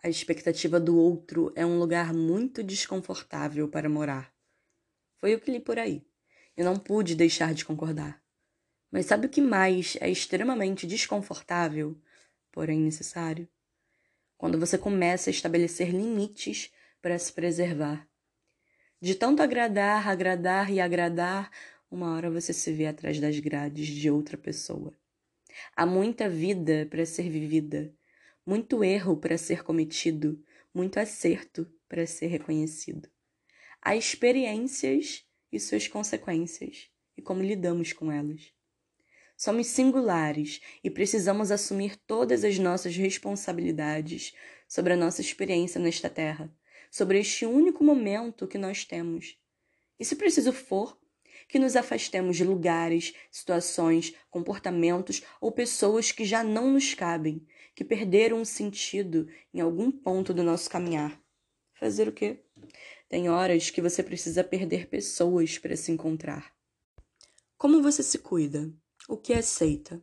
A expectativa do outro é um lugar muito desconfortável para morar. Foi o que li por aí. Eu não pude deixar de concordar. Mas sabe o que mais é extremamente desconfortável, porém necessário? Quando você começa a estabelecer limites para se preservar. De tanto agradar, agradar e agradar, uma hora você se vê atrás das grades de outra pessoa. Há muita vida para ser vivida, muito erro para ser cometido, muito acerto para ser reconhecido. Há experiências e suas consequências e como lidamos com elas. Somos singulares e precisamos assumir todas as nossas responsabilidades sobre a nossa experiência nesta terra, sobre este único momento que nós temos. E se preciso for, que nos afastemos de lugares, situações, comportamentos ou pessoas que já não nos cabem, que perderam o sentido em algum ponto do nosso caminhar. Fazer o quê? Tem horas que você precisa perder pessoas para se encontrar. Como você se cuida? o que aceita.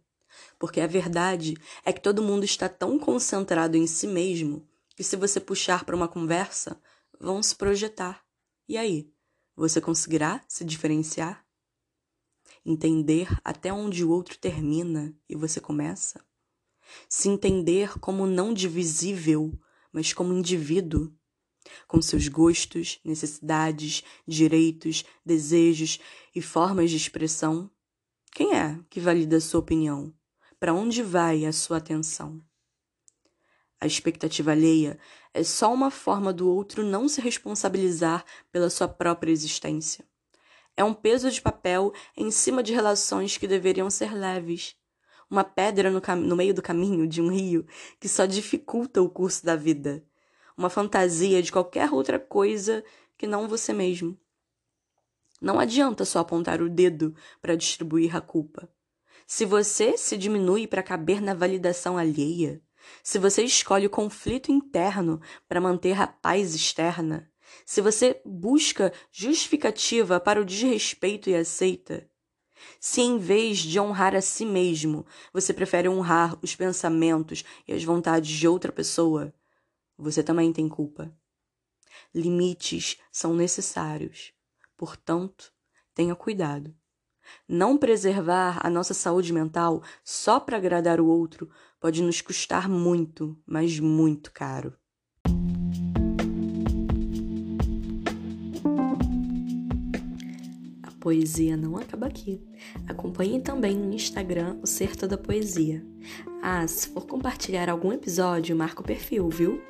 Porque a verdade é que todo mundo está tão concentrado em si mesmo que se você puxar para uma conversa, vão se projetar. E aí, você conseguirá se diferenciar? Entender até onde o outro termina e você começa? Se entender como não divisível, mas como indivíduo, com seus gostos, necessidades, direitos, desejos e formas de expressão quem é que valida a sua opinião? Para onde vai a sua atenção? A expectativa alheia é só uma forma do outro não se responsabilizar pela sua própria existência. É um peso de papel em cima de relações que deveriam ser leves. Uma pedra no, no meio do caminho de um rio que só dificulta o curso da vida. Uma fantasia de qualquer outra coisa que não você mesmo. Não adianta só apontar o dedo para distribuir a culpa. Se você se diminui para caber na validação alheia, se você escolhe o conflito interno para manter a paz externa, se você busca justificativa para o desrespeito e aceita, se em vez de honrar a si mesmo, você prefere honrar os pensamentos e as vontades de outra pessoa, você também tem culpa. Limites são necessários. Portanto, tenha cuidado. Não preservar a nossa saúde mental só para agradar o outro pode nos custar muito, mas muito caro. A poesia não acaba aqui. Acompanhe também no Instagram o Certo da Poesia. Ah, se for compartilhar algum episódio, marca o perfil, viu?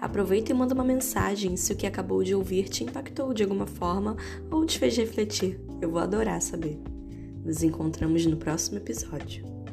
Aproveita e manda uma mensagem se o que acabou de ouvir te impactou de alguma forma ou te fez refletir. Eu vou adorar saber. Nos encontramos no próximo episódio.